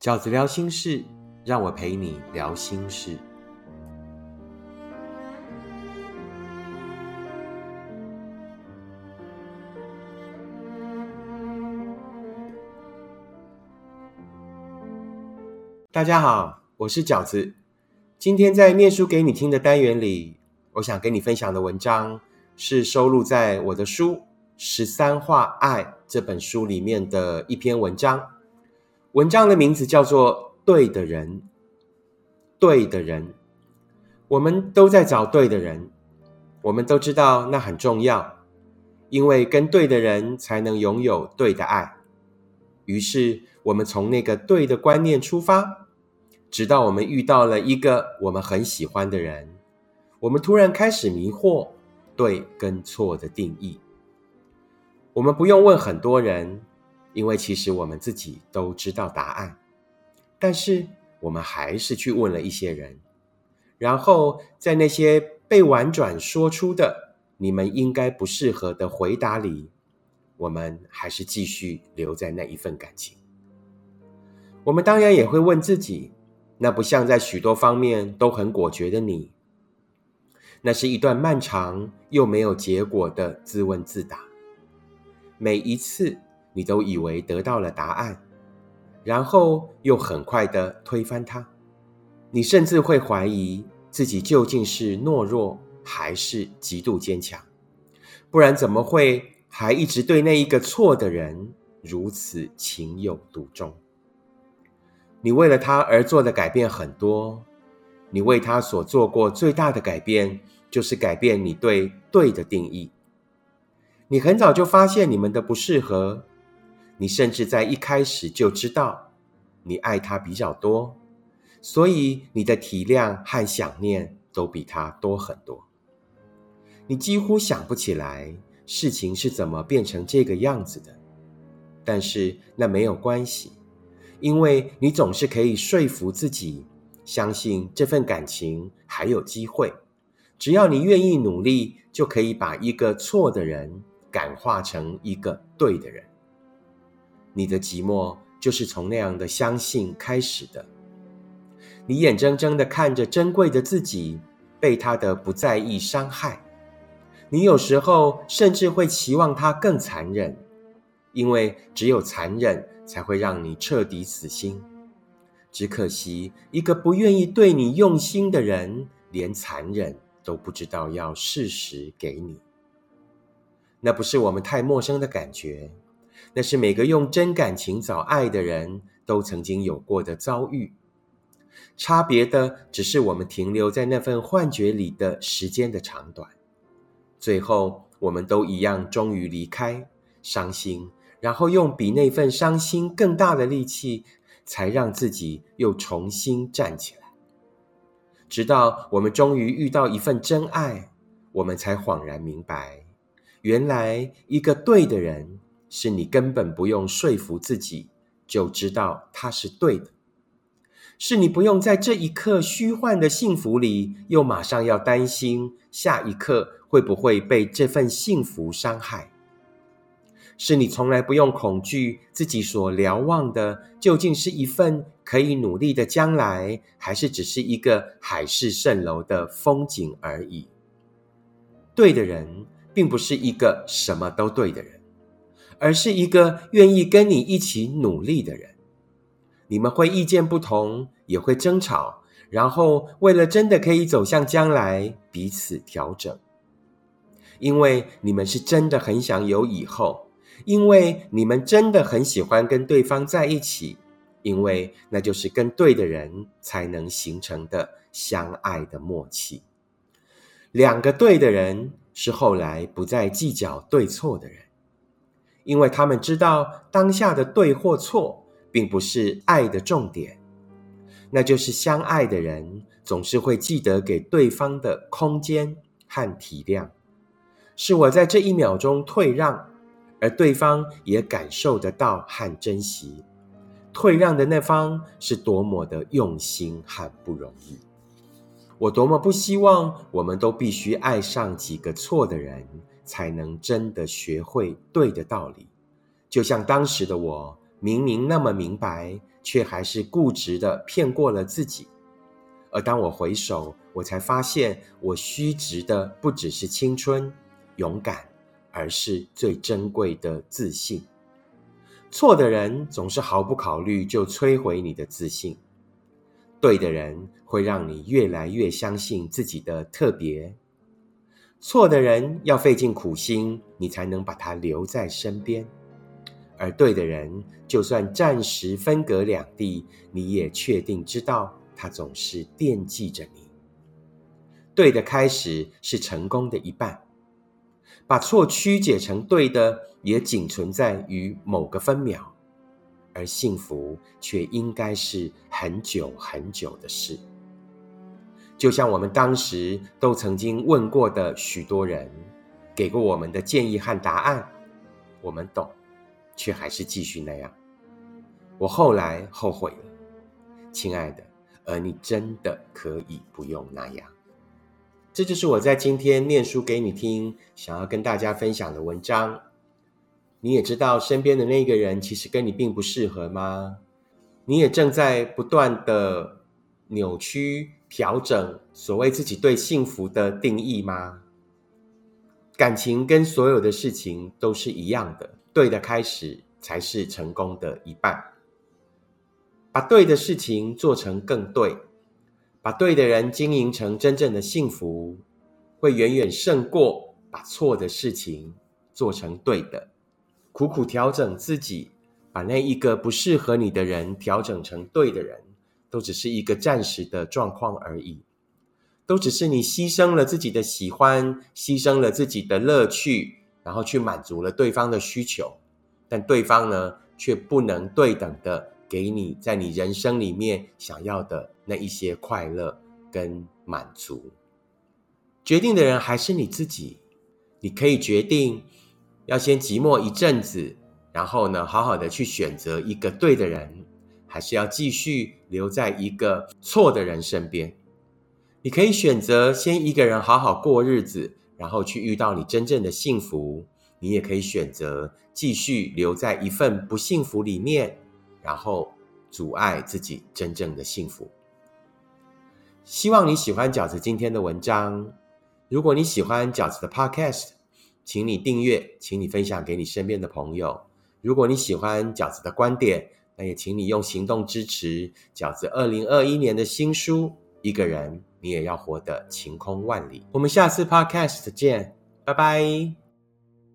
饺子聊心事，让我陪你聊心事。大家好，我是饺子。今天在念书给你听的单元里，我想跟你分享的文章是收录在我的书《十三画爱》这本书里面的一篇文章。文章的名字叫做《对的人》，对的人，我们都在找对的人，我们都知道那很重要，因为跟对的人才能拥有对的爱。于是，我们从那个对的观念出发，直到我们遇到了一个我们很喜欢的人，我们突然开始迷惑对跟错的定义。我们不用问很多人。因为其实我们自己都知道答案，但是我们还是去问了一些人，然后在那些被婉转说出的“你们应该不适合”的回答里，我们还是继续留在那一份感情。我们当然也会问自己：那不像在许多方面都很果决的你，那是一段漫长又没有结果的自问自答。每一次。你都以为得到了答案，然后又很快的推翻它。你甚至会怀疑自己究竟是懦弱还是极度坚强，不然怎么会还一直对那一个错的人如此情有独钟？你为了他而做的改变很多，你为他所做过最大的改变，就是改变你对对的定义。你很早就发现你们的不适合。你甚至在一开始就知道，你爱他比较多，所以你的体谅和想念都比他多很多。你几乎想不起来事情是怎么变成这个样子的，但是那没有关系，因为你总是可以说服自己，相信这份感情还有机会。只要你愿意努力，就可以把一个错的人感化成一个对的人。你的寂寞就是从那样的相信开始的。你眼睁睁的看着珍贵的自己被他的不在意伤害，你有时候甚至会期望他更残忍，因为只有残忍才会让你彻底死心。只可惜，一个不愿意对你用心的人，连残忍都不知道要适时给你。那不是我们太陌生的感觉。那是每个用真感情找爱的人都曾经有过的遭遇，差别的只是我们停留在那份幻觉里的时间的长短。最后，我们都一样，终于离开，伤心，然后用比那份伤心更大的力气，才让自己又重新站起来。直到我们终于遇到一份真爱，我们才恍然明白，原来一个对的人。是你根本不用说服自己就知道他是对的，是你不用在这一刻虚幻的幸福里，又马上要担心下一刻会不会被这份幸福伤害，是你从来不用恐惧自己所瞭望的究竟是一份可以努力的将来，还是只是一个海市蜃楼的风景而已。对的人，并不是一个什么都对的人。而是一个愿意跟你一起努力的人，你们会意见不同，也会争吵，然后为了真的可以走向将来，彼此调整。因为你们是真的很想有以后，因为你们真的很喜欢跟对方在一起，因为那就是跟对的人才能形成的相爱的默契。两个对的人是后来不再计较对错的人。因为他们知道当下的对或错，并不是爱的重点，那就是相爱的人总是会记得给对方的空间和体谅，是我在这一秒钟退让，而对方也感受得到和珍惜，退让的那方是多么的用心和不容易。我多么不希望我们都必须爱上几个错的人。才能真的学会对的道理，就像当时的我，明明那么明白，却还是固执的骗过了自己。而当我回首，我才发现，我虚值的不只是青春、勇敢，而是最珍贵的自信。错的人总是毫不考虑就摧毁你的自信，对的人会让你越来越相信自己的特别。错的人要费尽苦心，你才能把他留在身边；而对的人，就算暂时分隔两地，你也确定知道。他总是惦记着你。对的开始是成功的一半，把错曲解成对的，也仅存在于某个分秒，而幸福却应该是很久很久的事。就像我们当时都曾经问过的许多人，给过我们的建议和答案，我们懂，却还是继续那样。我后来后悔了，亲爱的。而你真的可以不用那样。这就是我在今天念书给你听，想要跟大家分享的文章。你也知道，身边的那个人其实跟你并不适合吗？你也正在不断的扭曲、调整所谓自己对幸福的定义吗？感情跟所有的事情都是一样的，对的开始才是成功的一半。把对的事情做成更对，把对的人经营成真正的幸福，会远远胜过把错的事情做成对的。苦苦调整自己，把那一个不适合你的人调整成对的人，都只是一个暂时的状况而已，都只是你牺牲了自己的喜欢，牺牲了自己的乐趣，然后去满足了对方的需求，但对方呢，却不能对等的。给你在你人生里面想要的那一些快乐跟满足，决定的人还是你自己。你可以决定要先寂寞一阵子，然后呢，好好的去选择一个对的人，还是要继续留在一个错的人身边。你可以选择先一个人好好过日子，然后去遇到你真正的幸福。你也可以选择继续留在一份不幸福里面。然后阻碍自己真正的幸福。希望你喜欢饺子今天的文章。如果你喜欢饺子的 Podcast，请你订阅，请你分享给你身边的朋友。如果你喜欢饺子的观点，那也请你用行动支持饺子二零二一年的新书《一个人你也要活得晴空万里》。我们下次 Podcast 见，拜拜。